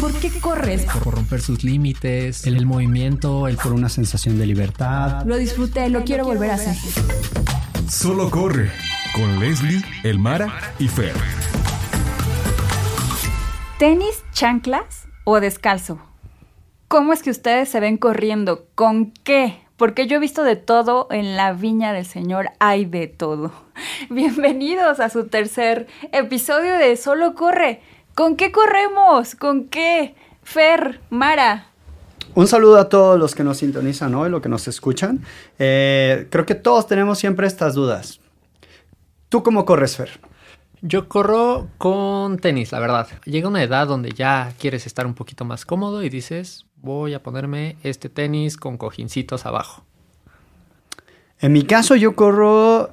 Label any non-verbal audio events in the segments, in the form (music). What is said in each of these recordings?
¿Por qué corres? Por romper sus límites, el, el movimiento, el por una sensación de libertad. Lo disfruté, lo quiero volver a hacer. Solo corre con Leslie, Elmara y Fer. ¿Tenis, chanclas o descalzo? ¿Cómo es que ustedes se ven corriendo? ¿Con qué? Porque yo he visto de todo en la viña del Señor, hay de todo. (laughs) Bienvenidos a su tercer episodio de Solo Corre. ¿Con qué corremos? ¿Con qué? Fer, Mara. Un saludo a todos los que nos sintonizan hoy, los que nos escuchan. Eh, creo que todos tenemos siempre estas dudas. ¿Tú cómo corres, Fer? Yo corro con tenis, la verdad. Llega una edad donde ya quieres estar un poquito más cómodo y dices, voy a ponerme este tenis con cojincitos abajo. En mi caso yo corro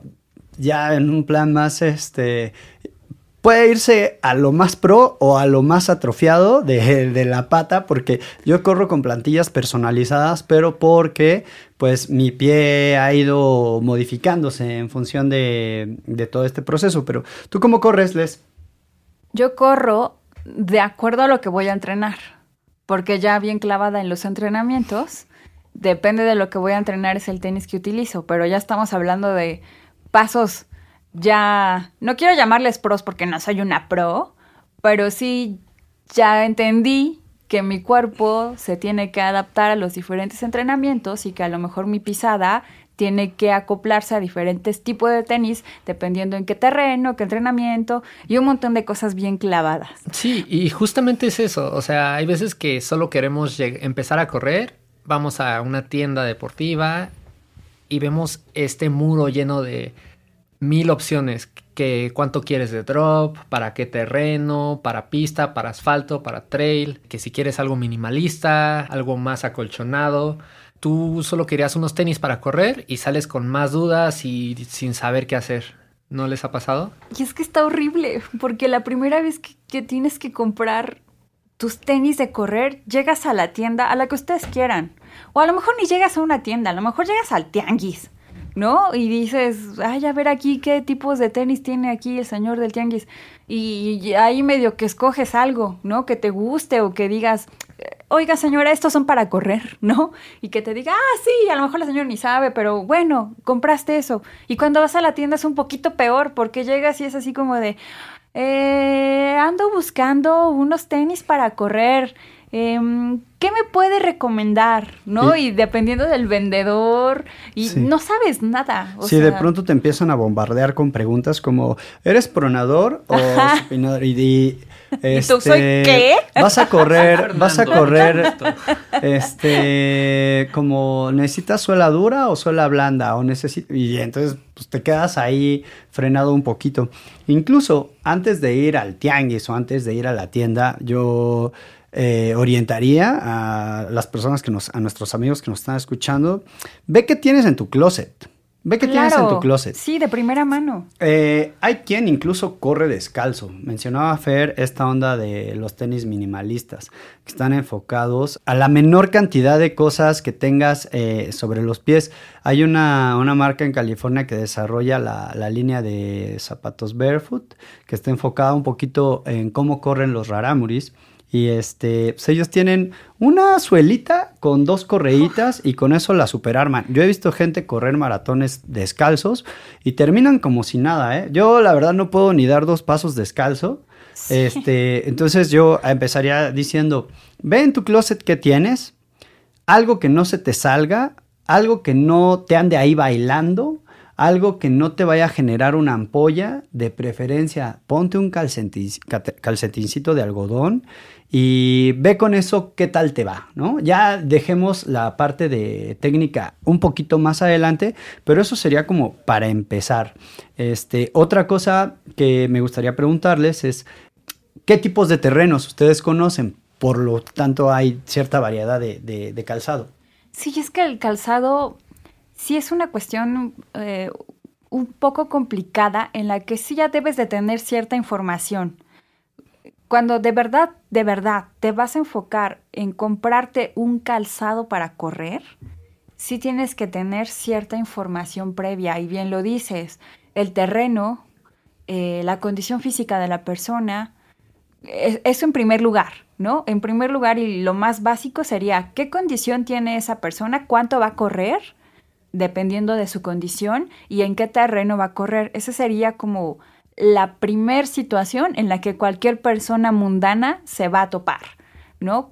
ya en un plan más este puede irse a lo más pro o a lo más atrofiado de, la pata, porque yo corro con plantillas personalizadas, pero porque pues mi pie ha ido modificándose en función de, de todo este proceso. Pero tú cómo corres, Les? Yo corro de acuerdo a lo que voy a entrenar, porque ya bien clavada en los entrenamientos, depende de lo que voy a entrenar es el tenis que utilizo, pero ya estamos hablando de pasos ya, no quiero llamarles pros porque no soy una pro, pero sí ya entendí que mi cuerpo se tiene que adaptar a los diferentes entrenamientos y que a lo mejor mi pisada tiene que acoplarse a diferentes tipos de tenis dependiendo en qué terreno, qué entrenamiento y un montón de cosas bien clavadas. Sí, y justamente es eso, o sea, hay veces que solo queremos empezar a correr, vamos a una tienda deportiva y vemos este muro lleno de mil opciones. Que cuánto quieres de drop, para qué terreno, para pista, para asfalto, para trail, que si quieres algo minimalista, algo más acolchonado. Tú solo querías unos tenis para correr y sales con más dudas y sin saber qué hacer. ¿No les ha pasado? Y es que está horrible, porque la primera vez que, que tienes que comprar tus tenis de correr, llegas a la tienda, a la que ustedes quieran. O a lo mejor ni llegas a una tienda, a lo mejor llegas al tianguis ¿no? Y dices, ay, a ver aquí qué tipos de tenis tiene aquí el señor del tianguis. Y ahí medio que escoges algo, ¿no? Que te guste o que digas, oiga señora, estos son para correr, (laughs) ¿no? Y que te diga, ah, sí, a lo mejor la señora ni sabe, pero bueno, compraste eso. Y cuando vas a la tienda es un poquito peor porque llegas y es así como de, eh, ando buscando unos tenis para correr. Em, ¿qué me puede recomendar? ¿No? Y, dependiendo del vendedor, y no sabes nada. Si de pronto te empiezan a bombardear con preguntas como, ¿eres pronador o supinador? Y, (laughs) este, tú soy qué? Vas a correr, (laughs) vas a correr, este, como, ¿necesitas suela dura o suela blanda? O y entonces pues, te quedas ahí frenado un poquito. Incluso antes de ir al tianguis o antes de ir a la tienda, yo eh, orientaría a las personas que nos, a nuestros amigos que nos están escuchando, ve qué tienes en tu closet. Ve qué tienes en tu closet. Sí, de primera mano. Eh, hay quien incluso corre descalzo. Mencionaba Fer esta onda de los tenis minimalistas, que están enfocados a la menor cantidad de cosas que tengas eh, sobre los pies. Hay una, marca en California que desarrolla la, la, línea de zapatos barefoot, que está enfocada un poquito en cómo corren los raramuris. Y este, pues ellos tienen una suelita con dos correitas y con eso la superarman. Yo he visto gente correr maratones descalzos y terminan como si nada, ¿eh? Yo la verdad no puedo ni dar dos pasos descalzo. Este, entonces yo empezaría diciendo, ve en tu closet qué tienes, algo que no se te salga, algo que no te ande ahí bailando, algo que no te vaya a generar una ampolla, de preferencia ponte un calcetincito de algodón y ve con eso qué tal te va, ¿no? Ya dejemos la parte de técnica un poquito más adelante, pero eso sería como para empezar. Este, otra cosa que me gustaría preguntarles es, ¿qué tipos de terrenos ustedes conocen? Por lo tanto, hay cierta variedad de, calzado. Sí, es que el calzado sí es una cuestión eh, un poco complicada en la que sí ya debes de tener cierta información cuando de verdad, de verdad te vas a enfocar en comprarte un calzado para correr, sí tienes que tener cierta información previa. Y bien lo dices, el terreno, eh, la condición física de la persona, es- Eso en primer lugar, ¿no? En primer lugar y lo más básico sería qué condición tiene esa persona, cuánto va a correr, dependiendo de su condición y en qué terreno va a correr. Esa sería como la primer situación en la que cualquier persona mundana se va a topar, ¿no?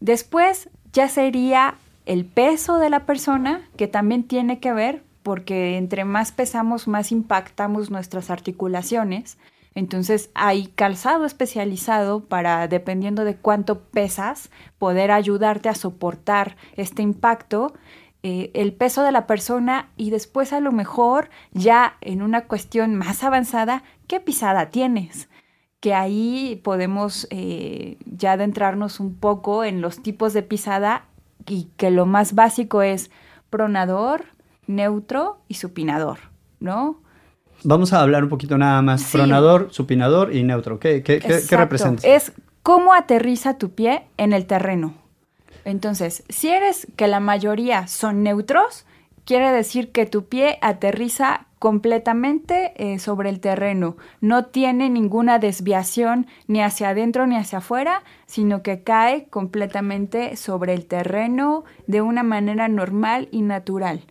Después ya sería el peso de la persona, que también tiene que ver, porque entre más pesamos, más impactamos nuestras articulaciones. Entonces hay calzado especializado para, dependiendo de cuánto pesas, poder ayudarte a soportar este impacto, eh, el peso de la persona y después a lo mejor ya en una cuestión más avanzada, ¿qué pisada tienes? que ahí podemos eh, ya adentrarnos un poco en los tipos de pisada y que lo más básico es pronador, neutro y supinador, ¿no? Vamos a hablar un poquito nada más. Sí. Pronador, supinador y neutro. ¿Qué, qué, qué- representa? Es cómo aterriza tu pie en el terreno. Entonces, si eres que la mayoría son neutros, quiere decir que tu pie aterriza completamente eh, sobre el terreno. No tiene ninguna desviación ni hacia adentro ni hacia afuera, sino que cae completamente sobre el terreno de una manera normal y natural.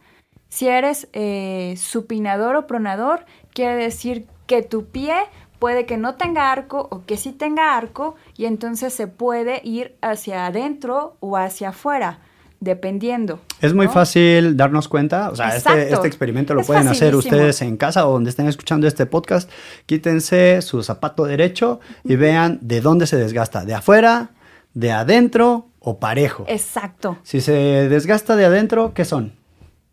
Si eres eh, supinador o pronador, quiere decir que tu pie puede que no tenga arco o que sí tenga arco y entonces se puede ir hacia adentro o hacia afuera, dependiendo. Es muy ¿no? fácil darnos cuenta, o sea, este, este experimento lo Es pueden hacer ustedes en casa o donde estén escuchando este podcast. Quítense su zapato derecho y vean de dónde se desgasta, de afuera, de adentro o parejo. Exacto. Si se desgasta de adentro, ¿qué son?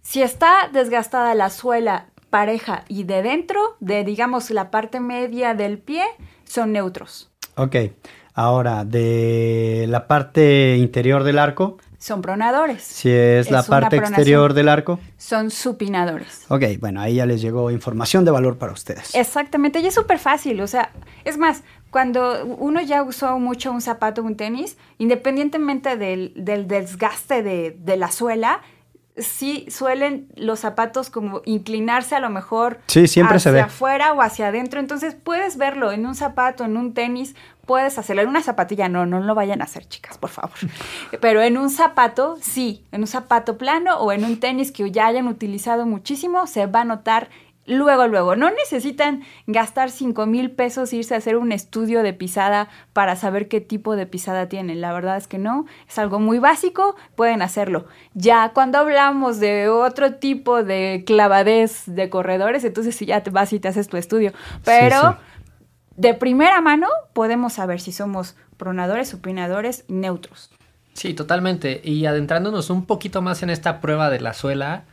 Si está desgastada la suela pareja y de dentro, de digamos la parte media del pie, son neutros. Ok, ahora de la parte interior del arco, Son pronadores. si es, la Es parte exterior del arco. Son supinadores. Ok, bueno, ahí ya les llegó información de valor para ustedes. Exactamente, y es súper fácil, o sea, es más, cuando uno ya usó mucho un zapato, un tenis, independientemente del, del desgaste de, de la suela, sí suelen los zapatos como inclinarse a lo mejor Sí, siempre se hacia ve. afuera o hacia adentro, entonces puedes verlo en un zapato, en un tenis, puedes hacerlo, en una zapatilla no, no lo vayan a hacer chicas, por favor, (laughs) pero en un zapato sí, en un zapato plano o en un tenis que ya hayan utilizado muchísimo, se va a notar Luego, luego, no necesitan gastar 5 mil pesos, irse a hacer un estudio de pisada para saber qué tipo de pisada tienen. La verdad es que no, es algo muy básico, pueden hacerlo. Ya cuando hablamos de otro tipo de clavadez de corredores, entonces sí ya te vas y te haces tu estudio. Pero sí. De primera mano podemos saber si somos pronadores, supinadores, neutros. Sí, totalmente. Y adentrándonos un poquito más en esta prueba de la suela,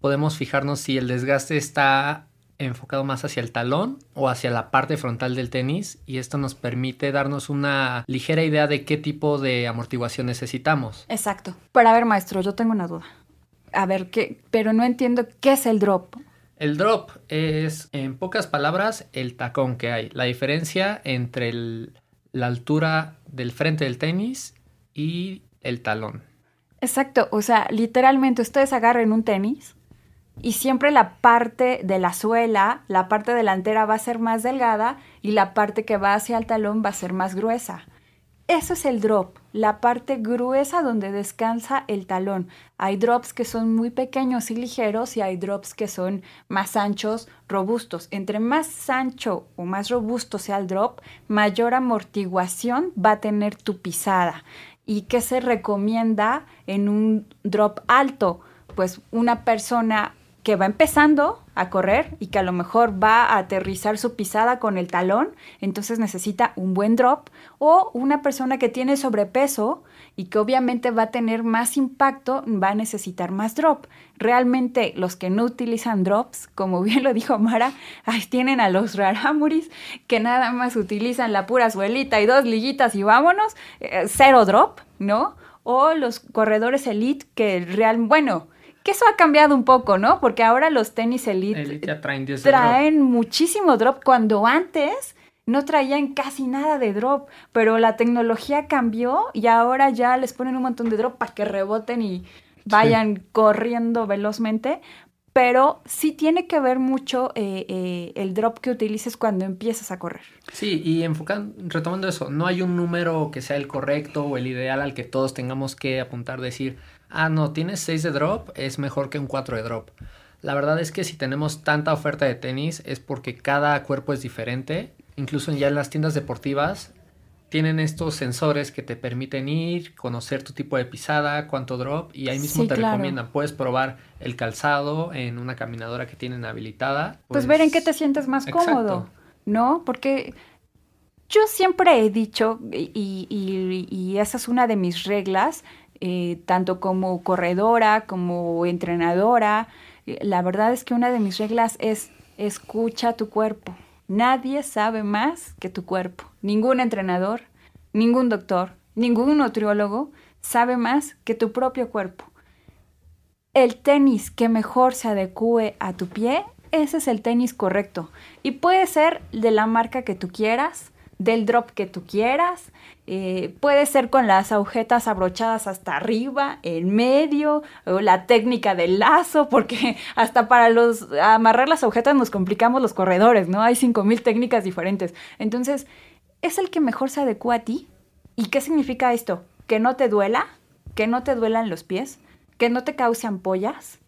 podemos fijarnos si el desgaste está enfocado más hacia el talón o hacia la parte frontal del tenis y esto nos permite darnos una ligera idea de qué tipo de amortiguación necesitamos. Exacto. Pero a ver, maestro, yo tengo una duda. A ver, ¿qué? Pero no entiendo qué es el drop. El drop es, en pocas palabras, el tacón que hay. La diferencia entre la altura del frente del tenis y el talón. Exacto, o sea, literalmente ustedes agarren un tenis y siempre la parte de la suela, la parte delantera va a ser más delgada y la parte que va hacia el talón va a ser más gruesa. Eso es el drop, la parte gruesa donde descansa el talón. Hay drops que son muy pequeños y ligeros y hay drops que son más anchos, robustos. Entre más ancho o más robusto sea el drop, mayor amortiguación va a tener tu pisada. ¿Y qué se recomienda en un drop alto? Pues una persona que va empezando a correr y que a lo mejor va a aterrizar su pisada con el talón, entonces necesita un buen drop, o una persona que tiene sobrepeso y que obviamente va a tener más impacto, va a necesitar más drop. Realmente los que no utilizan drops, como bien lo dijo Mara, ahí tienen a los raramuris que nada más utilizan la pura suelita y dos liguitas y vámonos, eh, cero drop, ¿no? O los corredores elite que real, bueno, que eso ha cambiado un poco, ¿no? Porque ahora los tenis elite, Elite ya traen 10 de drop. traen muchísimo drop cuando antes no traían casi nada de drop, pero la tecnología cambió y ahora ya les ponen un montón de drop para que reboten y vayan corriendo velozmente. pero sí tiene que ver mucho eh, eh, el drop que utilices cuando empiezas a correr. Sí, y enfocando, retomando eso, no hay un número que sea el correcto o el ideal al que todos tengamos que apuntar, decir, ah, no, tienes 6 de drop, es mejor que un 4 de drop. La verdad es que si tenemos tanta oferta de tenis es porque cada cuerpo es diferente. Incluso ya en las tiendas deportivas tienen estos sensores que te permiten ir, conocer tu tipo de pisada, cuánto drop y ahí mismo Sí, te claro. recomiendan. Puedes probar el calzado en una caminadora que tienen habilitada. Pues, ver en qué te sientes más Exacto. cómodo, ¿no? Porque yo siempre he dicho, y, y- y esa es una de mis reglas, eh, tanto como corredora, como entrenadora, eh, la verdad es que una de mis reglas es escucha tu cuerpo. Nadie sabe más que tu cuerpo. Ningún entrenador, ningún doctor, ningún nutriólogo sabe más que tu propio cuerpo el tenis que mejor se adecue a tu pie, ese es el tenis correcto. Y puede ser de la marca que tú quieras, del drop que tú quieras, eh, puede ser con las agujetas abrochadas hasta arriba, en medio, o la técnica del lazo, porque (laughs) hasta para los amarrar las agujetas nos complicamos los corredores, ¿no? Hay 5000 técnicas diferentes. Entonces, es el que mejor se adecua a ti. ¿Y qué significa esto? Que no te duela, que no te duelan los pies, que no te cause ampollas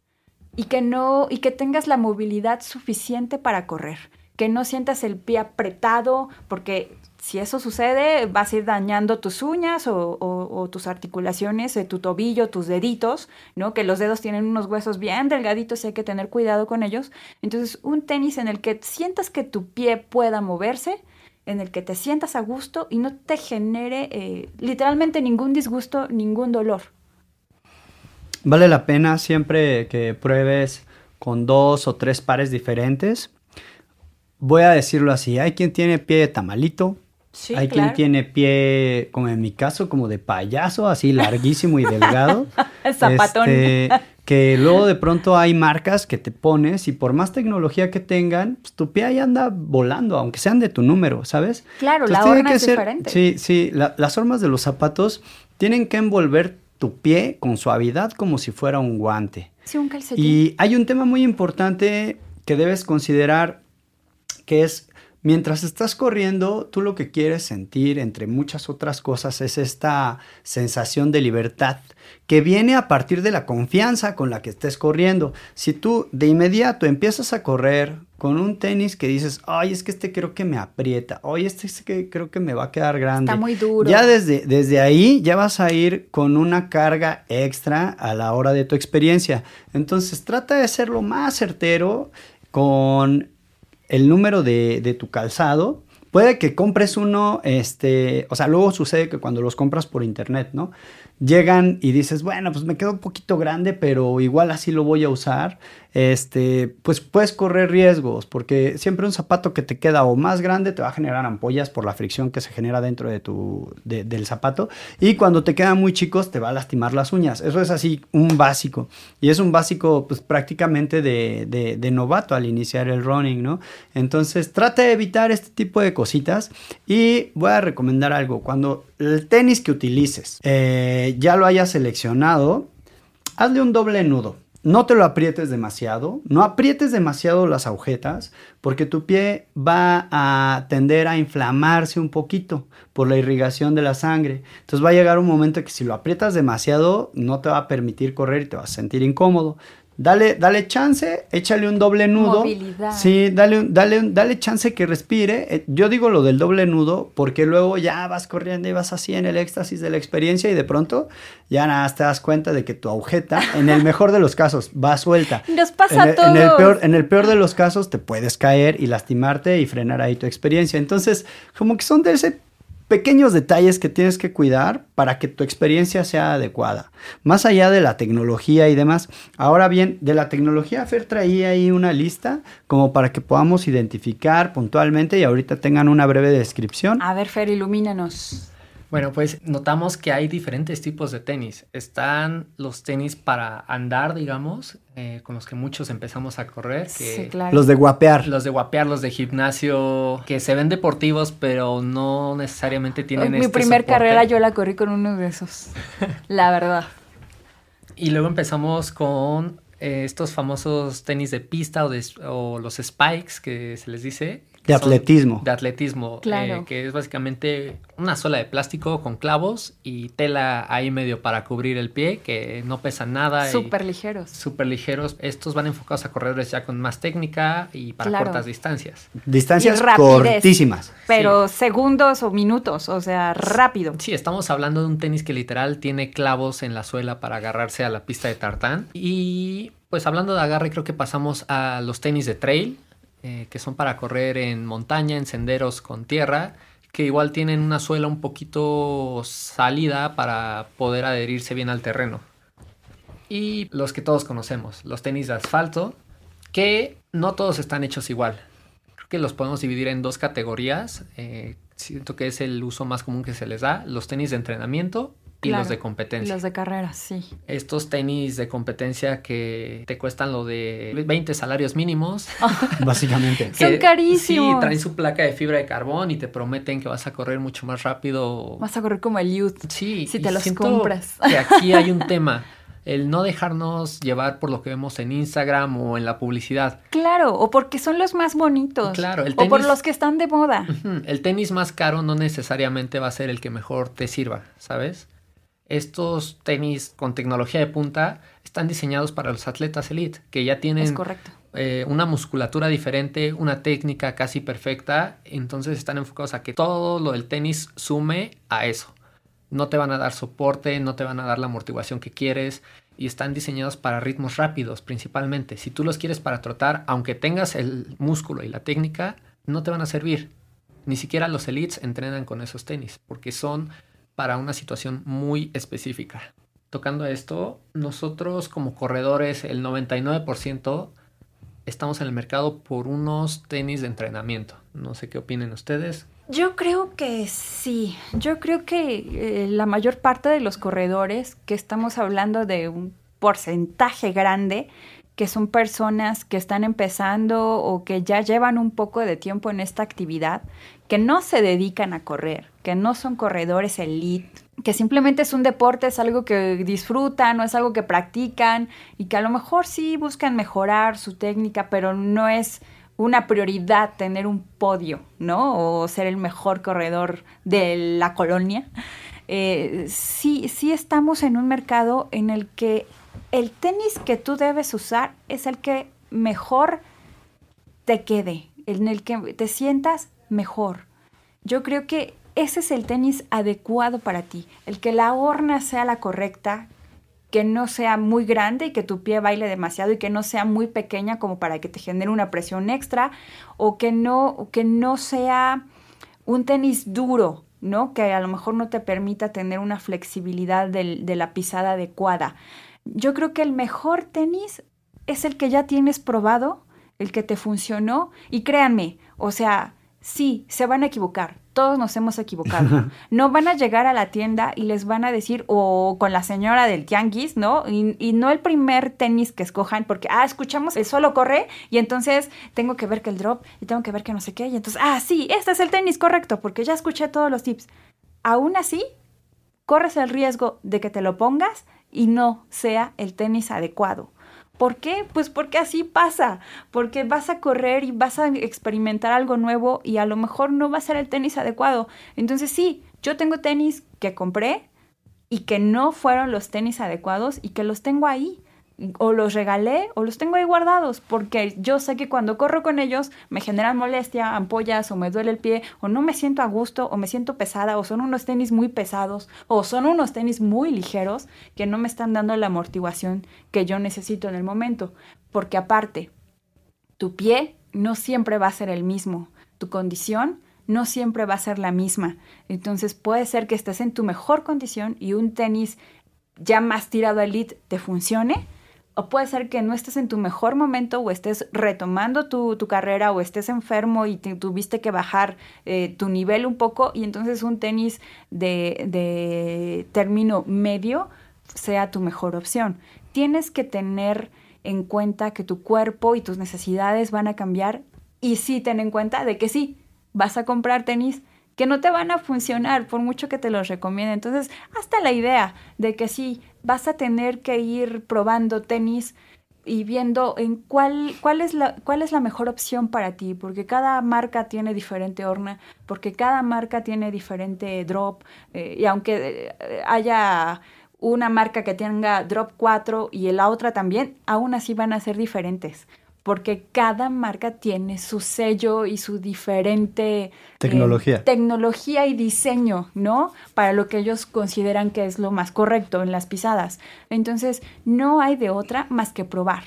y que no y que tengas la movilidad suficiente para correr, que no sientas el pie apretado, porque si eso sucede vas a ir dañando tus uñas o, tus articulaciones, eh, tu tobillo, tus deditos, ¿no? Que los dedos tienen unos huesos bien delgaditos y hay que tener cuidado con ellos. Entonces, un tenis en el que sientas que tu pie pueda moverse, en el que te sientas a gusto y no te genere eh, literalmente ningún disgusto, ningún dolor. Vale la pena siempre que pruebes con dos o tres pares diferentes. Voy a decirlo así, hay quien tiene pie de tamalito, Sí, hay claro. quien tiene pie, como en mi caso, como de payaso, así larguísimo y delgado. (laughs) Zapatón. Este, que luego de pronto hay marcas que te pones y por más tecnología que tengan, pues tu pie ahí anda volando, aunque sean de tu número, ¿sabes? Claro, Entonces la horma que es ser- diferente. Sí, sí, la- las hormas de los zapatos tienen que envolver tu pie con suavidad como si fuera un guante. Sí, un calcetín. Y hay un tema muy importante que debes considerar, que es, mientras estás corriendo, tú lo que quieres sentir, entre muchas otras cosas, es esta sensación de libertad que viene a partir de la confianza con la que estés corriendo. Si tú de inmediato empiezas a correr con un tenis que dices, ay, es que este creo que me aprieta, ay, este, es que creo que me va a quedar grande. Está muy duro. Ya desde, desde ahí ya vas a ir con una carga extra a la hora de tu experiencia. Entonces trata de ser lo más certero con el número de, de tu calzado. Puede que compres uno, este, o sea, luego sucede que cuando los compras por internet, ¿no? Llegan y dices, bueno, pues me queda un poquito grande, pero igual así lo voy a usar. Este, pues puedes correr riesgos, porque siempre un zapato que te queda o más grande te va a generar ampollas por la fricción que se genera dentro de tu, de- del zapato. Y cuando te quedan muy chicos, te va a lastimar las uñas. Eso es así un básico. Y es un básico, pues prácticamente de novato al iniciar el running, ¿no? Entonces, trata de evitar este tipo de cositas. Y voy a recomendar algo. Cuando el tenis que utilices eh, ya lo hayas seleccionado, hazle un doble nudo. No te lo aprietes demasiado, no aprietes demasiado las agujetas, porque tu pie va a tender a inflamarse un poquito por la irrigación de la sangre. Entonces va a llegar un momento que si lo aprietas demasiado, no te va a permitir correr y te vas a sentir incómodo. Dale, dale chance, échale un doble nudo. Movilidad. Sí, dale, un- dale, dale chance que respire. Eh, Yo digo lo del doble nudo porque luego ya vas corriendo y vas así en el éxtasis de la experiencia y de pronto ya nada te das cuenta de que tu agujeta, en el mejor de los casos, va suelta. (laughs) Nos pasa en el, en el todos. peor, en el peor de los casos te puedes caer y lastimarte y frenar ahí tu experiencia. Entonces, como que son de ese pequeños detalles que tienes que cuidar para que tu experiencia sea adecuada. Más allá de la tecnología y demás. Ahora bien, de la tecnología, Fer traía ahí una lista como para que podamos identificar puntualmente y ahorita tengan una breve descripción. A ver, Fer, ilumínanos. Bueno, pues notamos que hay diferentes tipos de tenis. Están los tenis para andar, digamos, eh, con los que muchos empezamos a correr. Que Sí, claro. Los de guapear. Los de guapear, los de gimnasio, que se ven deportivos, pero no necesariamente tienen Mi este primer soporte. carrera yo la corrí con uno de esos. (laughs) La verdad. Y luego empezamos con eh, estos famosos tenis de pista o, de- o los spikes que se les dice. De atletismo. De atletismo. Claro. eh, que es básicamente una suela de plástico con clavos y tela ahí medio para cubrir el pie, que no pesan nada. Súper ligeros. Súper ligeros. Estos van enfocados a corredores ya con más técnica y para Claro. cortas distancias. Distancias rapidez. cortísimas. Pero segundos o minutos, o sea, rápido. Sí, estamos hablando de un tenis que literal tiene clavos en la suela para agarrarse a la pista de tartán. Y pues hablando de agarre, creo que pasamos a los tenis de trail, eh, que son para correr en montaña, en senderos con tierra, que igual tienen una suela un poquito salida para poder adherirse bien al terreno. Y los que todos conocemos, los tenis de asfalto, que no todos están hechos igual. Creo que los podemos dividir en dos categorías. eh, siento que es el uso más común que se les da, los tenis de entrenamiento y Claro, los de Y competencia. los de carrera, sí. Estos tenis de competencia que te cuestan lo de 20 salarios mínimos. (laughs) Básicamente. (laughs) Son carísimos. Sí, traen su placa de fibra de carbón y te prometen que vas a correr mucho más rápido. Vas a correr como el youth. Sí, si te los compras. Que aquí (laughs) hay un tema. El no dejarnos llevar por lo que vemos en Instagram o en la publicidad. Claro, o porque son los más bonitos. Claro, el O por tenis- los que están de moda. El tenis más caro no necesariamente va a ser el que mejor te sirva, ¿sabes? Estos tenis con tecnología de punta están diseñados para los atletas elite, que ya tienen eh, una musculatura diferente, una técnica casi perfecta, entonces están enfocados a que todo lo del tenis sume a eso. No te van a dar soporte, no te van a dar la amortiguación que quieres y están diseñados para ritmos rápidos principalmente. Si tú los quieres para trotar, aunque tengas el músculo y la técnica, no te van a servir. Ni siquiera los elites entrenan con esos tenis porque son para una situación muy específica. Tocando esto, nosotros como corredores, el 99% estamos en el mercado por unos tenis de entrenamiento. No sé qué opinen ustedes. Yo creo que sí. Yo creo que eh, la mayor parte de los corredores, que estamos hablando de un porcentaje grande, que son personas que están empezando o que ya llevan un poco de tiempo en esta actividad, que no se dedican a correr, no son corredores elite, que simplemente es un deporte, es algo que disfrutan o es algo que practican y que a lo mejor sí buscan mejorar su técnica, pero no es una prioridad tener un podio, ¿no? O ser el mejor corredor de la colonia. Eh, sí, sí estamos en un mercado en el que el tenis que tú debes usar es el que mejor te quede, en el que te sientas mejor. Yo creo que ese es el tenis adecuado para ti, el que la horna sea la correcta, que no sea muy grande y que tu pie baile demasiado y que no sea muy pequeña como para que te genere una presión extra o que no, que no sea un tenis duro, ¿no? Que a lo mejor no te permita tener una flexibilidad de la pisada adecuada. Yo creo que el mejor tenis es el que ya tienes probado, el que te funcionó y créanme, o sea, sí, se van a equivocar. Todos nos hemos equivocado. (laughs) No van a llegar a la tienda y les van a decir, o con la señora del tianguis, ¿no? Y, y no el primer tenis que escojan, porque, ah, escuchamos, el solo corre, y entonces tengo que ver que el drop, y tengo que ver que no sé qué, y entonces, ah, sí, este es el tenis correcto, porque ya escuché todos los tips. Aún así, corres el riesgo de que te lo pongas y no sea el tenis adecuado. ¿Por qué? Pues porque así pasa, porque vas a correr y vas a experimentar algo nuevo y a lo mejor no va a ser el tenis adecuado. Entonces sí, yo tengo tenis que compré y que no fueron los tenis adecuados y que los tengo ahí. O los regalé o los tengo ahí guardados porque yo sé que cuando corro con ellos me generan molestia, ampollas o me duele el pie o no me siento a gusto o me siento pesada o son unos tenis muy pesados o son unos tenis muy ligeros que no me están dando la amortiguación que yo necesito en el momento. Porque aparte, tu pie no siempre va a ser el mismo, tu condición no siempre va a ser la misma. Entonces puede ser que estés en tu mejor condición y un tenis ya más tirado a elite te funcione, o puede ser que no estés en tu mejor momento o estés retomando tu, tu carrera o estés enfermo y te, tuviste que bajar eh, tu nivel un poco y entonces un tenis de, de término medio sea tu mejor opción. Tienes que tener en cuenta que tu cuerpo y tus necesidades van a cambiar y sí ten en cuenta de que sí, vas a comprar tenis que no te van a funcionar por mucho que te los recomiende. Entonces, hasta la idea de que sí, vas a tener que ir probando tenis y viendo en cuál, cuál, es la, cuál es la mejor opción para ti, porque cada marca tiene diferente horna, porque cada marca tiene diferente drop, eh, y aunque eh, haya una marca que tenga drop 4 y la otra también, aún así van a ser diferentes porque cada marca tiene su sello y su diferente eh, tecnología. tecnología y diseño, ¿no? Para lo que ellos consideran que es lo más correcto en las pisadas. Entonces, no hay de otra más que probar.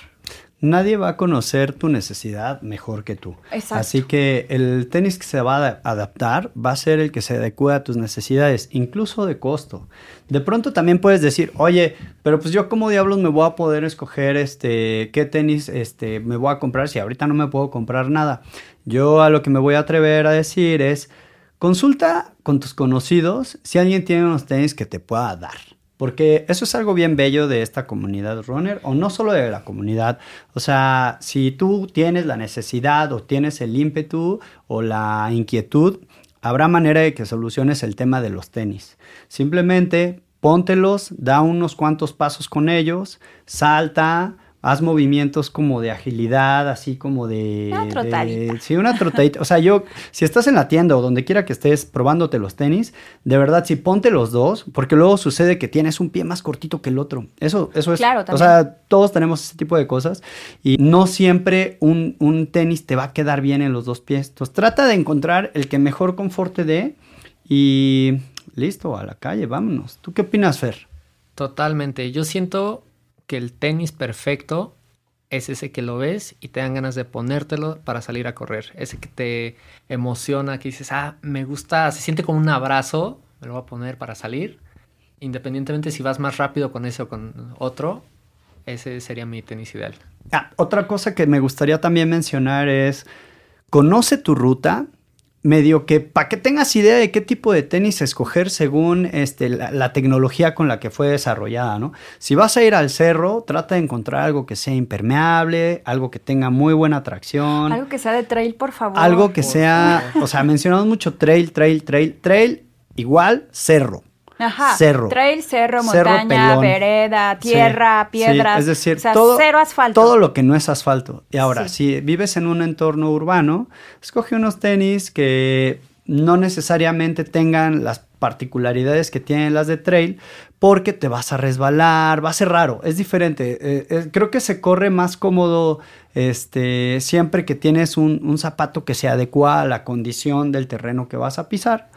Nadie va a conocer tu necesidad mejor que tú. Exacto. Así que el tenis que se va a adaptar va a ser el que se adecue a tus necesidades, incluso de costo. De pronto también puedes decir, oye, pero pues yo como diablos me voy a poder escoger este qué tenis este me voy a comprar si ahorita no me puedo comprar nada. Yo a lo que me voy a atrever a decir es consulta con tus conocidos si alguien tiene unos tenis que te pueda dar. Porque eso es algo bien bello de esta comunidad runner, o no solo de la comunidad. O sea, si tú tienes la necesidad o tienes el ímpetu o la inquietud, habrá manera de que soluciones el tema de los tenis. Simplemente póntelos, da unos cuantos pasos con ellos, salta, haz movimientos como de agilidad, así como de... Una trotadita. sí, una trotadita. O sea, yo, si estás en la tienda o donde quiera que estés probándote los tenis, de verdad, sí, ponte los dos, porque luego sucede que tienes un pie más cortito que el otro. Eso, eso es... Claro, O también. sea, todos tenemos ese tipo de cosas y no siempre un, un tenis te va a quedar bien en los dos pies. Entonces, trata de encontrar el que mejor confort te dé y listo, a la calle, vámonos. ¿Tú qué opinas, Fer? Totalmente. Yo siento el tenis perfecto es ese que lo ves y te dan ganas de ponértelo para salir a correr. Ese que te emociona, que dices, ah, me gusta, se siente como un abrazo, me lo voy a poner para salir. Independientemente si vas más rápido con ese o con otro, ese sería mi tenis ideal. Ah, otra cosa que me gustaría también mencionar es, conoce tu ruta, medio que para que tengas idea de qué tipo de tenis escoger según este, la, la, tecnología con la que fue desarrollada, ¿no? Si vas a ir al cerro, trata de encontrar algo que sea impermeable, algo que tenga muy buena tracción. Algo que sea de trail, por favor. Algo que Por sea, o sea, mencionamos mucho trail, trail, trail, trail, igual cerro. Ajá. Cerro. Trail, cerro, montaña, vereda, tierra, sí, piedras. es decir, o sea, todo, cero asfalto. todo lo que no es asfalto. Y ahora, Sí. si vives en un entorno urbano, escoge unos tenis que no necesariamente tengan las particularidades que tienen las de trail, porque te vas a resbalar, va a ser raro, es diferente. Eh, eh, creo que se corre más cómodo este, siempre que tienes un, un zapato que se adecua a la condición del terreno que vas a pisar.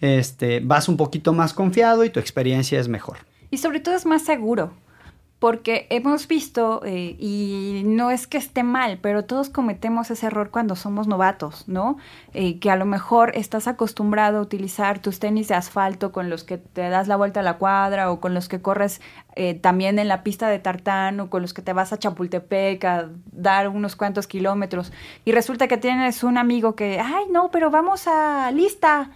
Este, vas un poquito más confiado y tu experiencia es mejor. Y sobre todo es más seguro. Porque hemos visto, eh, y no es que esté mal, pero todos cometemos ese error cuando somos novatos, ¿no? Eh, que a lo mejor estás acostumbrado a utilizar tus tenis de asfalto con los que te das la vuelta a la cuadra o con los que corres eh, también en la pista de tartán o con los que te vas a Chapultepec a dar unos cuantos kilómetros. Y resulta que tienes un amigo que, ay, no, pero vamos a lista.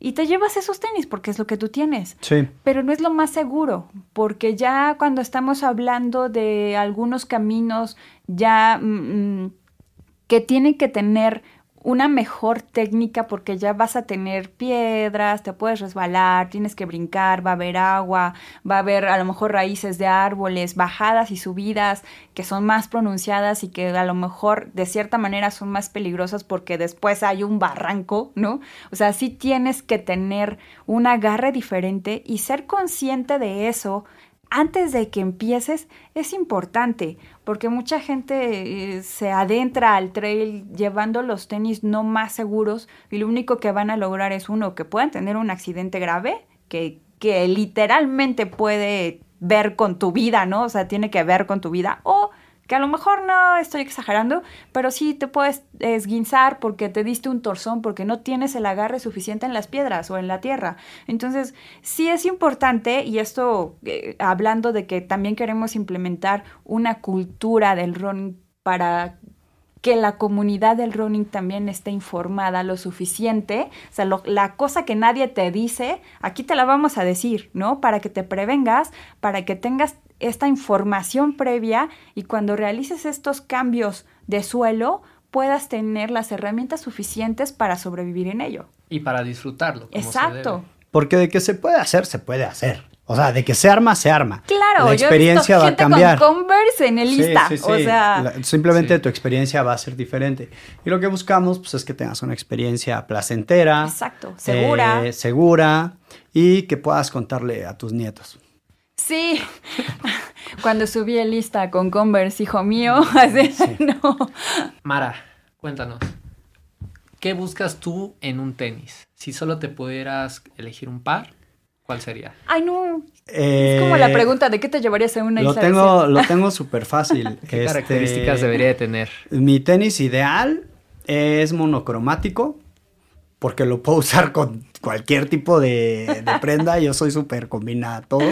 Y te llevas esos tenis porque es lo que tú tienes Sí. pero no es lo más seguro, porque ya cuando estamos hablando de algunos caminos ya mm, mm, que tienen que tener una mejor técnica porque ya vas a tener piedras, te puedes resbalar, tienes que brincar, va a haber agua, va a haber a lo mejor raíces de árboles, bajadas y subidas que son más pronunciadas y que a lo mejor de cierta manera son más peligrosas porque después hay un barranco, ¿no? O sea, sí tienes que tener un agarre diferente y ser consciente de eso antes de que empieces es importante, porque mucha gente eh, se adentra al trail llevando los tenis no más seguros y lo único que van a lograr es uno, que puedan tener un accidente grave, que, que literalmente puede ver con tu vida, ¿no? O sea, tiene que ver con tu vida, o que a lo mejor no estoy exagerando, pero sí te puedes esguinzar porque te diste un torzón, porque no tienes el agarre suficiente en las piedras o en la tierra. Entonces, sí es importante, y esto eh, hablando de que también queremos implementar una cultura del running para que la comunidad del running también esté informada lo suficiente. O sea, la cosa que nadie te dice, aquí te la vamos a decir, ¿no? Para que te prevengas, para que tengas esta información previa y cuando realices estos cambios de suelo puedas tener las herramientas suficientes para sobrevivir en ello. Y para disfrutarlo. como se Exacto. debe. Porque de que se puede hacer, se puede hacer. O sea, de que se arma, se arma. Claro, Claro, la yo he visto experiencia va a cambiar. con Converse en el Sí, Insta. sí, sí. O sea, La- simplemente Sí. tu experiencia va a ser diferente. Y lo que buscamos pues, es que tengas una experiencia placentera, exacto, segura. eh, segura y que puedas contarle a tus nietos. Sí. (laughs) Cuando subí el Insta con Converse, hijo mío, (laughs) así, no. Mara, cuéntanos. ¿Qué buscas tú en un tenis? Si solo te pudieras elegir un par, ¿cuál sería? Ay, no. Eh, Es como la pregunta de qué te llevarías a una Lo isla tengo, lo tengo súper fácil. (laughs) ¿Qué Este, características debería de tener? Mi tenis ideal es monocromático porque lo puedo usar con cualquier tipo de, prenda. Yo soy súper combinada todo.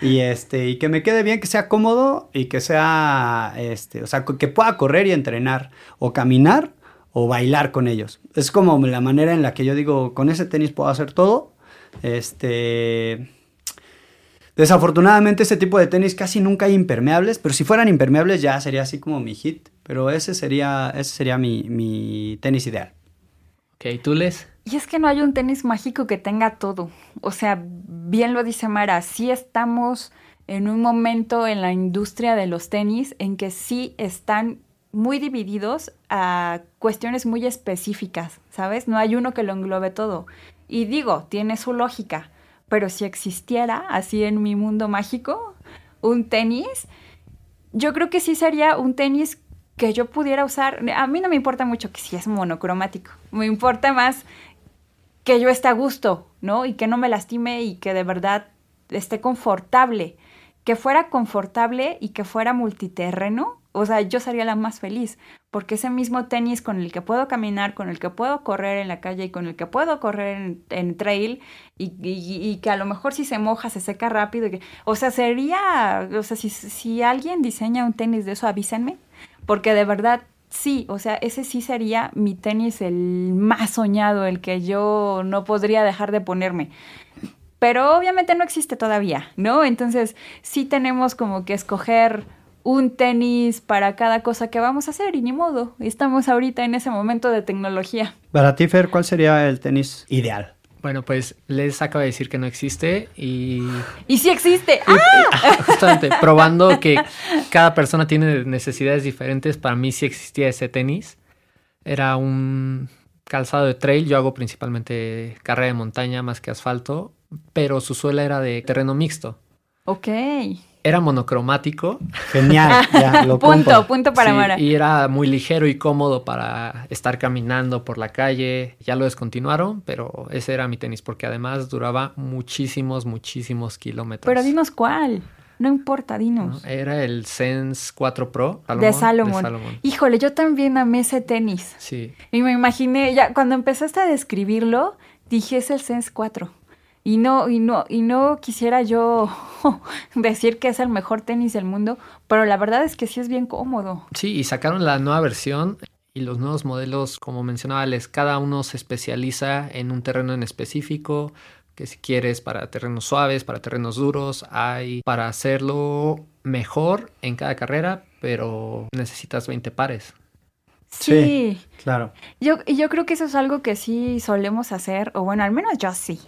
Y este, y que me quede bien, que sea cómodo y que sea, este, o sea, que pueda correr y entrenar o caminar o bailar con ellos. Es como la manera en la que yo digo, con ese tenis puedo hacer todo. Este, Desafortunadamente este tipo de tenis casi nunca hay impermeables, pero si fueran impermeables ya sería así como mi hit, pero ese sería, ese sería mi, mi tenis ideal. Ok, ¿tú les? Y es que no hay un tenis mágico que tenga todo. O sea, bien lo dice Mara, sí estamos en un momento en la industria de los tenis en que sí están muy divididos a cuestiones muy específicas, ¿sabes? No hay uno que lo englobe todo. Y digo, tiene su lógica, pero si existiera así en mi mundo mágico un tenis, yo creo que sí sería un tenis que yo pudiera usar. A mí no me importa mucho que si es monocromático, me importa más que yo esté a gusto, ¿no? Y que no me lastime y que de verdad esté confortable. Que fuera confortable y que fuera multiterreno, o sea, yo sería la más feliz, porque ese mismo tenis con el que puedo caminar, con el que puedo correr en la calle y con el que puedo correr en, trail y que a lo mejor si se moja se seca rápido, y que- o sea, sería, o sea, si, si alguien diseña un tenis de eso, avísenme, porque de verdad sí, o sea, ese sí sería mi tenis el más soñado, el que yo no podría dejar de ponerme. Pero obviamente no existe todavía, ¿no? Entonces sí tenemos como que escoger un tenis para cada cosa que vamos a hacer y ni modo. Estamos ahorita en ese momento de tecnología. Para ti, Fer, ¿cuál sería el tenis ideal? Bueno, pues les acaba de decir que no existe y Y sí existe. ¡Ah! (laughs) justamente probando que cada persona tiene necesidades diferentes, para mí sí existía ese tenis. Era un calzado de trail, yo hago principalmente carrera de montaña más que asfalto, pero su suela era de terreno mixto. Ok. Era monocromático Genial, (laughs) ya lo punto, compro. punto para sí, Mara. y era muy ligero y cómodo para estar caminando por la calle. Ya lo descontinuaron, pero ese era mi tenis porque además duraba muchísimos, muchísimos kilómetros. Pero dinos cuál. No importa, ¿no? dinos. Era el Sense 4 Pro De Salomon. de Salomon. Híjole, yo también amé ese tenis. Sí, Y me imaginé, ya cuando empezaste a describirlo, dije es el Sense 4. Y no, y no, y no quisiera yo (laughs) decir que es el mejor tenis del mundo, pero la verdad es que sí es bien cómodo. sí, y sacaron la nueva versión y los nuevos modelos, como mencionaba, les, cada uno se especializa en un terreno en específico, que si quieres para terrenos suaves, para terrenos duros, hay para hacerlo mejor en cada carrera, pero necesitas 20 pares. Sí. Sí. Claro. Yo, y yo creo que eso es algo que sí solemos hacer, o bueno, al menos yo sí.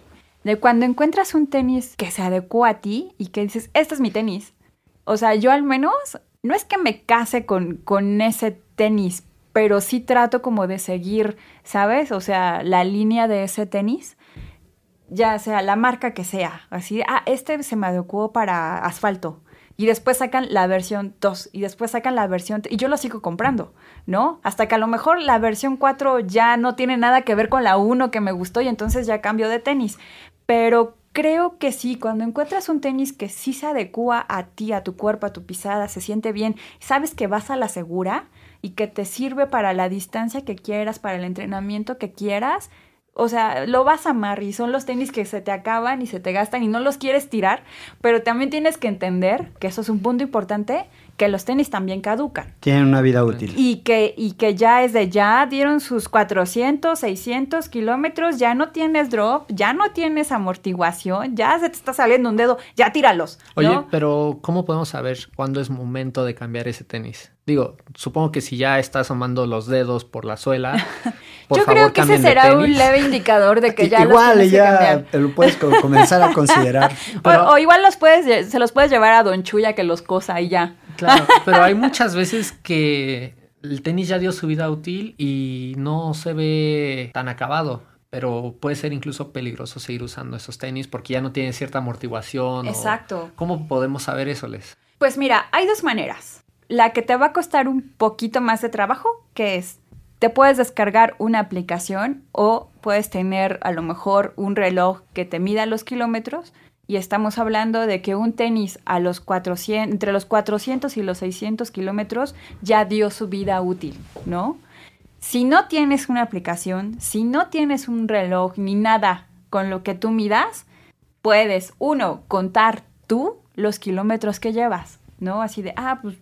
De cuando encuentras un tenis que se adecua a ti y que dices, este es mi tenis. O sea, yo al menos, no es que me case con, con ese tenis, pero sí trato como de seguir, ¿sabes? O sea, la línea de ese tenis, ya sea la marca que sea. Así, ah, este se me adecuó para asfalto. Y después sacan la versión 2 y después sacan la versión... Y yo lo sigo comprando, ¿no? Hasta que a lo mejor la versión 4 ya no tiene nada que ver con la 1 que me gustó y entonces ya cambio de tenis. Pero creo que sí, cuando encuentras un tenis que sí se adecua a ti, a tu cuerpo, a tu pisada, se siente bien, sabes que vas a la segura y que te sirve para la distancia que quieras, para el entrenamiento que quieras, o sea, lo vas a amar y son los tenis que se te acaban y se te gastan y no los quieres tirar, pero también tienes que entender, que eso es un punto importante, que los tenis también caducan. Tienen una vida útil. Y que, y que ya es de ya dieron sus 400, 600 kilómetros, ya no tienes drop, ya no tienes amortiguación, ya se te está saliendo un dedo, ya tíralos. ¿no? Oye, pero ¿cómo podemos saber cuándo es momento de cambiar ese tenis? Digo, supongo que si ya estás asomando los dedos por la suela, (laughs) por Yo favor creo que ese será un leve indicador de que ya Igual ya lo puedes co- comenzar a (laughs) considerar. O- Pero- o, igual los puedes, se los puedes llevar a Don Chuya que los cosa y ya. Claro, (laughs) pero hay muchas veces que el tenis ya dio su vida útil y no se ve tan acabado. Pero puede ser incluso peligroso seguir usando esos tenis porque ya no tienen cierta amortiguación. o- Exacto. ¿Cómo podemos saber eso, Les? Pues mira, hay dos maneras. La que te va a costar un poquito más de trabajo, que es, te puedes descargar una aplicación o puedes tener a lo mejor un reloj que te mida los kilómetros y estamos hablando de que un tenis a los 400, entre los 400 y los 600 kilómetros ya dio su vida útil, ¿no? Si no tienes una aplicación, si no tienes un reloj ni nada con lo que tú midas, puedes, uno, contar tú los kilómetros que llevas, ¿no? Así de, ah, pues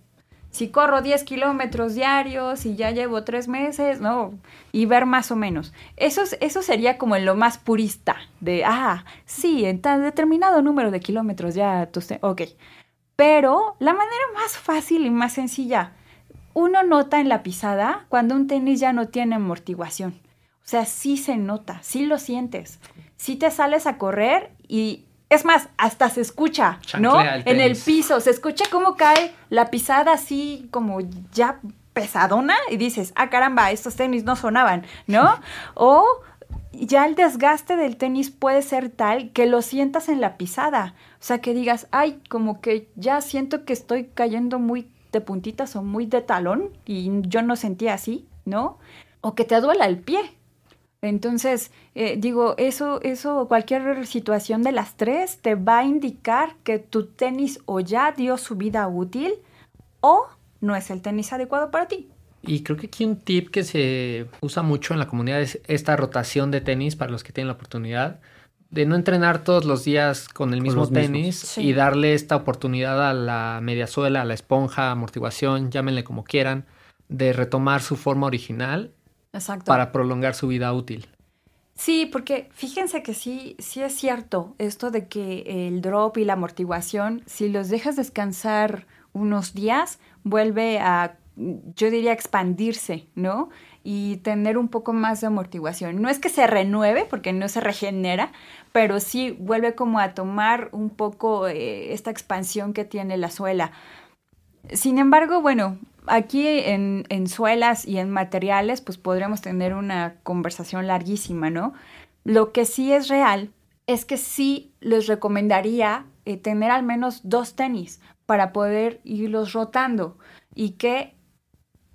si corro 10 kilómetros diarios y ya llevo tres meses, ¿no? Y ver más o menos. Eso, es- eso sería como en lo más purista, de, ah, sí, en tan determinado número de kilómetros ya tú... Ok. Pero la manera más fácil y más sencilla, uno nota en la pisada cuando un tenis ya no tiene amortiguación. O sea, sí se nota, sí lo sientes. Sí te sales a correr y es más, hasta se escucha, ¿no? El en el piso, se escucha cómo cae la pisada así como ya pesadona y dices, ah, caramba, estos tenis no sonaban, ¿no? (laughs) o ya el desgaste del tenis puede ser tal que lo sientas en la pisada. O sea, que digas, ay, como que ya siento que estoy cayendo muy de puntitas o muy de talón y yo no sentía así, ¿no? O que te duela el pie. Entonces, eh, digo, eso, eso, cualquier situación de las tres te va a indicar que tu tenis o ya dio su vida útil o no es el tenis adecuado para ti. Y creo que aquí un tip que se usa mucho en la comunidad es esta rotación de tenis para los que tienen la oportunidad de no entrenar todos los días con el mismo tenis Sí. y darle esta oportunidad a la mediasuela, a la esponja, amortiguación, llámenle como quieran, de retomar su forma original Exacto. para prolongar su vida útil. Sí, porque fíjense que sí, sí es cierto esto de que el drop y la amortiguación, si los dejas descansar unos días, vuelve a, yo diría, expandirse, ¿no? Y tener un poco más de amortiguación. No es que se renueve, porque no se regenera, pero sí vuelve como a tomar un poco eh, esta expansión que tiene la suela. Sin embargo, bueno, aquí en, en suelas y en materiales, pues podríamos tener una conversación larguísima, ¿no? Lo que sí es real es que sí les recomendaría eh, tener al menos dos tenis para poder irlos rotando y que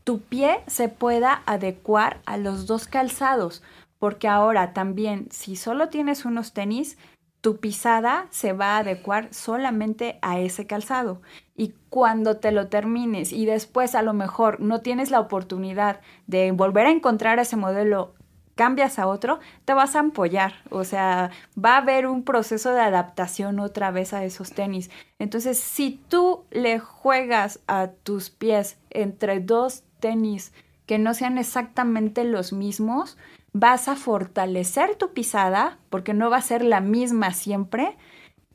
tu pie se pueda adecuar a los dos calzados, porque ahora también si solo tienes unos tenis, tu pisada se va a adecuar solamente a ese calzado. Y cuando te lo termines y después a lo mejor no tienes la oportunidad de volver a encontrar ese modelo, cambias a otro, te vas a ampollar. O sea, va a haber un proceso de adaptación otra vez a esos tenis. Entonces, si tú le juegas a tus pies entre dos tenis que no sean exactamente los mismos, vas a fortalecer tu pisada porque no va a ser la misma siempre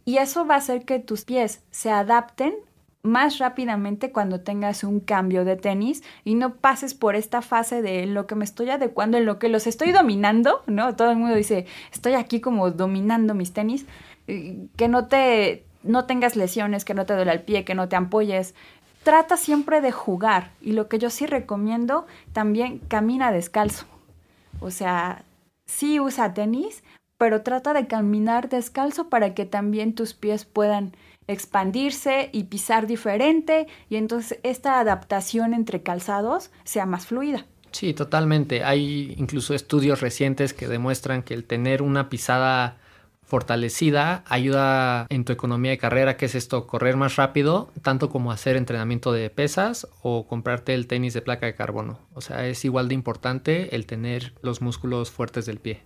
y eso va a hacer que tus pies se adapten más rápidamente cuando tengas un cambio de tenis y no pases por esta fase de lo que me estoy adecuando, en lo que los estoy dominando, ¿no? Todo el mundo dice, estoy aquí como dominando mis tenis, que no te no tengas lesiones, que no te duele el pie, que no te ampolles. Trata siempre de jugar y lo que yo sí recomiendo también camina descalzo. O sea, sí usa tenis, pero trata de caminar descalzo para que también tus pies puedan expandirse y pisar diferente y entonces esta adaptación entre calzados sea más fluida. Sí, totalmente. Hay incluso estudios recientes que demuestran que el tener una pisada fortalecida ayuda en tu economía de carrera, que es esto, correr más rápido, tanto como hacer entrenamiento de pesas o comprarte el tenis de placa de carbono. O sea, es igual de importante el tener los músculos fuertes del pie.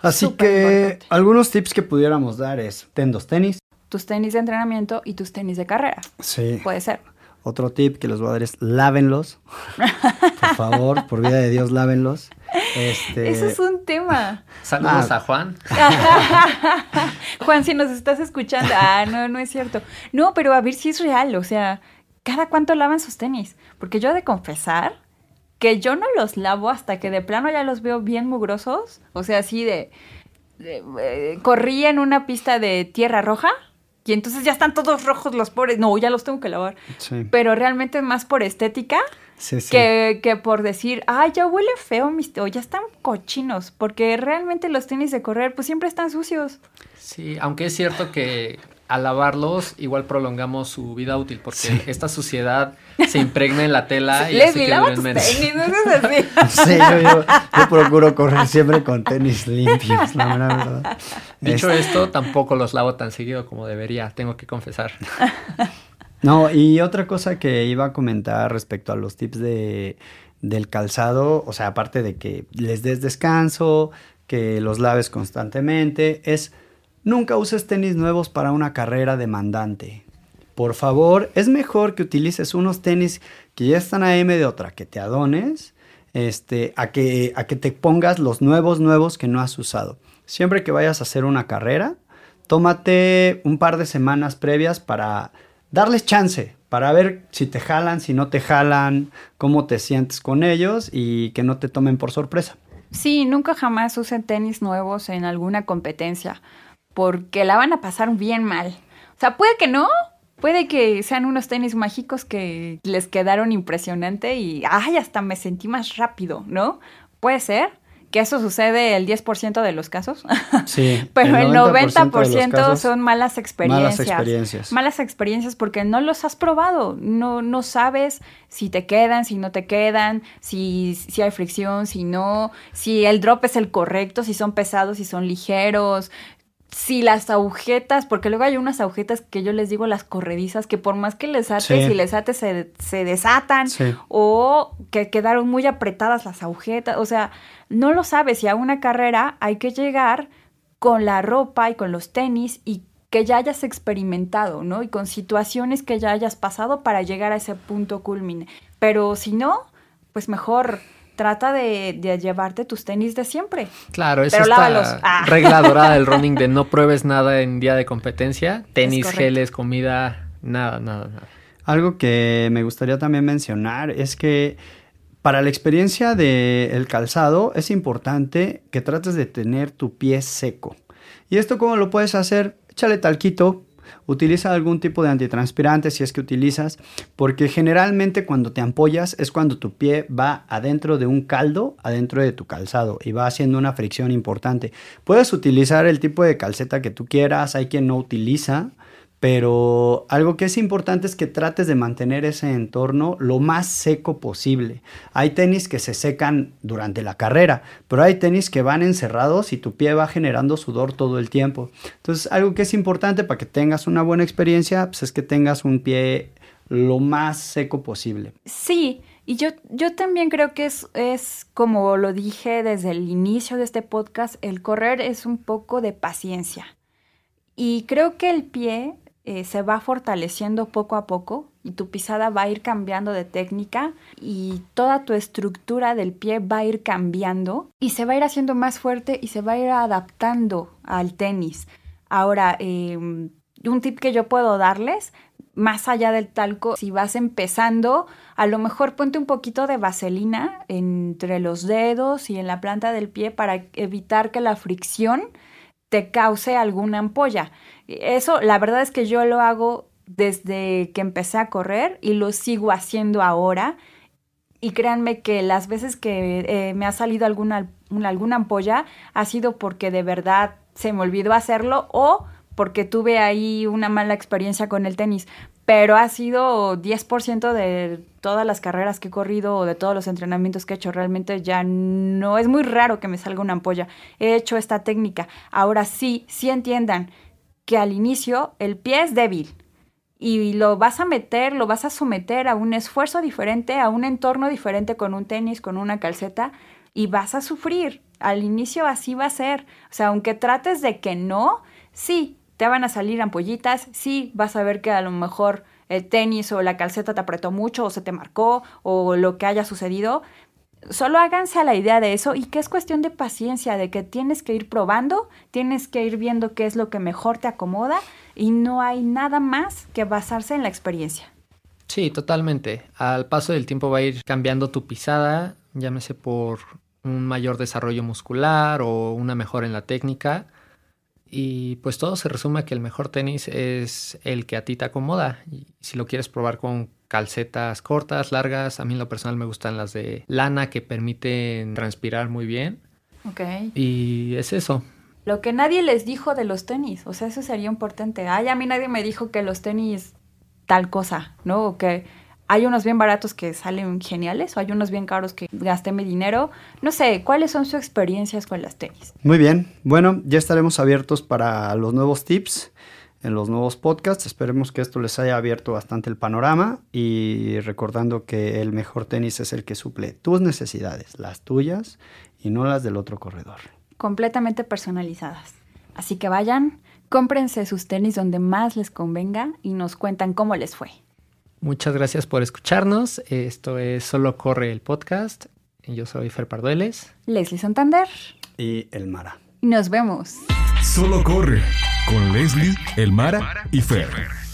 Así Súper que importante. algunos tips que pudiéramos dar es, ten dos tenis. Tus tenis de entrenamiento y tus tenis de carrera. Sí. Puede ser. Otro tip que les voy a dar es lávenlos. (laughs) Por favor, por vida de Dios, lávenlos. Este, Eso es un tema. Saludos Ah. a Juan. (laughs) Juan, si nos estás escuchando. Ah, no, no es cierto. No, pero a ver si es real. O sea, ¿cada cuánto lavan sus tenis? Porque yo he de confesar que yo no los lavo hasta que de plano ya los veo bien mugrosos. O sea, así de... de- eh, corrí en una pista de tierra roja y entonces ya están todos rojos los pobres. No, ya los tengo que lavar. Sí, Pero realmente más por estética sí, sí. que, que por decir, ay, ya huele feo mis o ya están cochinos. Porque realmente los tenis de correr pues siempre están sucios. Sí, aunque es cierto que al lavarlos igual prolongamos su vida útil porque Sí. esta suciedad se impregna en la tela y Les hace que duren menos. tenis, no seas (laughs) así. Sí, yo, yo- yo procuro correr siempre con tenis limpios, la verdad. Dicho Este, esto, tampoco los lavo tan seguido como debería, tengo que confesar. (laughs) No, y otra cosa que iba a comentar respecto a los tips de, del calzado, o sea, aparte de que les des descanso, que los laves constantemente, es nunca uses tenis nuevos para una carrera demandante. Por favor, es mejor que utilices unos tenis que ya están a M de otra, que te adones, este, a que, a que te pongas los nuevos nuevos que no has usado. Siempre que vayas a hacer una carrera, tómate un par de semanas previas para darles chance, para ver si te jalan, si no te jalan, cómo te sientes con ellos y que no te tomen por sorpresa. Sí, nunca jamás usen tenis nuevos en alguna competencia, porque la van a pasar bien mal. O sea, puede que no, puede que sean unos tenis mágicos que les quedaron impresionante y, ay, hasta me sentí más rápido, ¿no? Puede ser que eso sucede el 10% de los casos, (laughs) Sí, pero el 90%, 90% de los casos, son malas experiencias. malas experiencias. Malas experiencias porque no los has probado, no, no sabes si te quedan, si no te quedan, si, si hay fricción, si no, si el drop es el correcto, si son pesados, si son ligeros, si las agujetas, porque luego hay unas agujetas que yo les digo las corredizas, que por más que les ates Sí. y les ates se, se desatan, Sí. o que quedaron muy apretadas las agujetas, o sea, no lo sabes y a una carrera hay que llegar con la ropa y con los tenis y que ya hayas experimentado, ¿no? Y con situaciones que ya hayas pasado para llegar a ese punto culmine. Pero si no, pues mejor trata de, de llevarte tus tenis de siempre. Claro, es esta. Ah. (laughs) regla dorada del (laughs) running de no pruebes nada en día de competencia, tenis, geles, comida, nada, nada, nada. Algo que me gustaría también mencionar es que para la experiencia del calzado es importante que trates de tener tu pie seco. ¿Y esto cómo lo puedes hacer? Échale talquito, utiliza algún tipo de antitranspirante si es que utilizas, porque generalmente cuando te ampollas es cuando tu pie va adentro de un caldo, adentro de tu calzado y va haciendo una fricción importante. Puedes utilizar el tipo de calceta que tú quieras, hay quien no utiliza, pero algo que es importante es que trates de mantener ese entorno lo más seco posible. Hay tenis que se secan durante la carrera, pero hay tenis que van encerrados y tu pie va generando sudor todo el tiempo. Entonces, algo que es importante para que tengas una buena experiencia, pues es que tengas un pie lo más seco posible. Sí, y yo, yo también creo que es, es, como lo dije desde el inicio de este podcast, el correr es un poco de paciencia. Y creo que el pie eh, se va fortaleciendo poco a poco y tu pisada va a ir cambiando de técnica y toda tu estructura del pie va a ir cambiando y se va a ir haciendo más fuerte y se va a ir adaptando al tenis. Ahora, eh, un tip que yo puedo darles, más allá del talco, si vas empezando, a lo mejor ponte un poquito de vaselina entre los dedos y en la planta del pie para evitar que la fricción te cause alguna ampolla. Eso, la verdad es que yo lo hago desde que empecé a correr y lo sigo haciendo ahora. Y créanme que las veces que eh, me ha salido alguna, una, alguna ampolla ha sido porque de verdad se me olvidó hacerlo o porque tuve ahí una mala experiencia con el tenis. Pero ha sido 10% de todas las carreras que he corrido o de todos los entrenamientos que he hecho. Realmente ya no es muy raro que me salga una ampolla. He hecho esta técnica. Ahora sí, sí entiendan que al inicio el pie es débil y lo vas a meter, lo vas a someter a un esfuerzo diferente, a un entorno diferente con un tenis, con una calceta y vas a sufrir. Al inicio así va a ser. O sea, aunque trates de que no, sí, te van a salir ampollitas, sí, vas a ver que a lo mejor el tenis o la calceta te apretó mucho o se te marcó o lo que haya sucedido. Solo háganse a la idea de eso y que es cuestión de paciencia, de que tienes que ir probando, tienes que ir viendo qué es lo que mejor te acomoda y no hay nada más que basarse en la experiencia. Sí, totalmente. Al paso del tiempo va a ir cambiando tu pisada, llámese por un mayor desarrollo muscular o una mejora en la técnica. Y pues todo se resume a que el mejor tenis es el que a ti te acomoda. Y si lo quieres probar con calcetas cortas, largas, a mí en lo personal me gustan las de lana que permiten transpirar muy bien. Ok. Y es eso. Lo que nadie les dijo de los tenis, o sea, eso sería importante. Ay, a mí nadie me dijo que los tenis tal cosa, ¿no? O que hay unos bien baratos que salen geniales o hay unos bien caros que gasté mi dinero. No sé, ¿cuáles son sus experiencias con las tenis? Muy bien, bueno, ya estaremos abiertos para los nuevos tips en los nuevos podcasts. Esperemos que esto les haya abierto bastante el panorama y recordando que el mejor tenis es el que suple tus necesidades, las tuyas y no las del otro corredor. Completamente personalizadas. Así que vayan, cómprense sus tenis donde más les convenga y nos cuentan cómo les fue. Muchas gracias por escucharnos. Esto es Solo Corre el podcast. Yo soy Fer Pardueles. Leslie Santander. Y el Mara. Y nos vemos. Solo corre con Leslie, Elmara y Fer.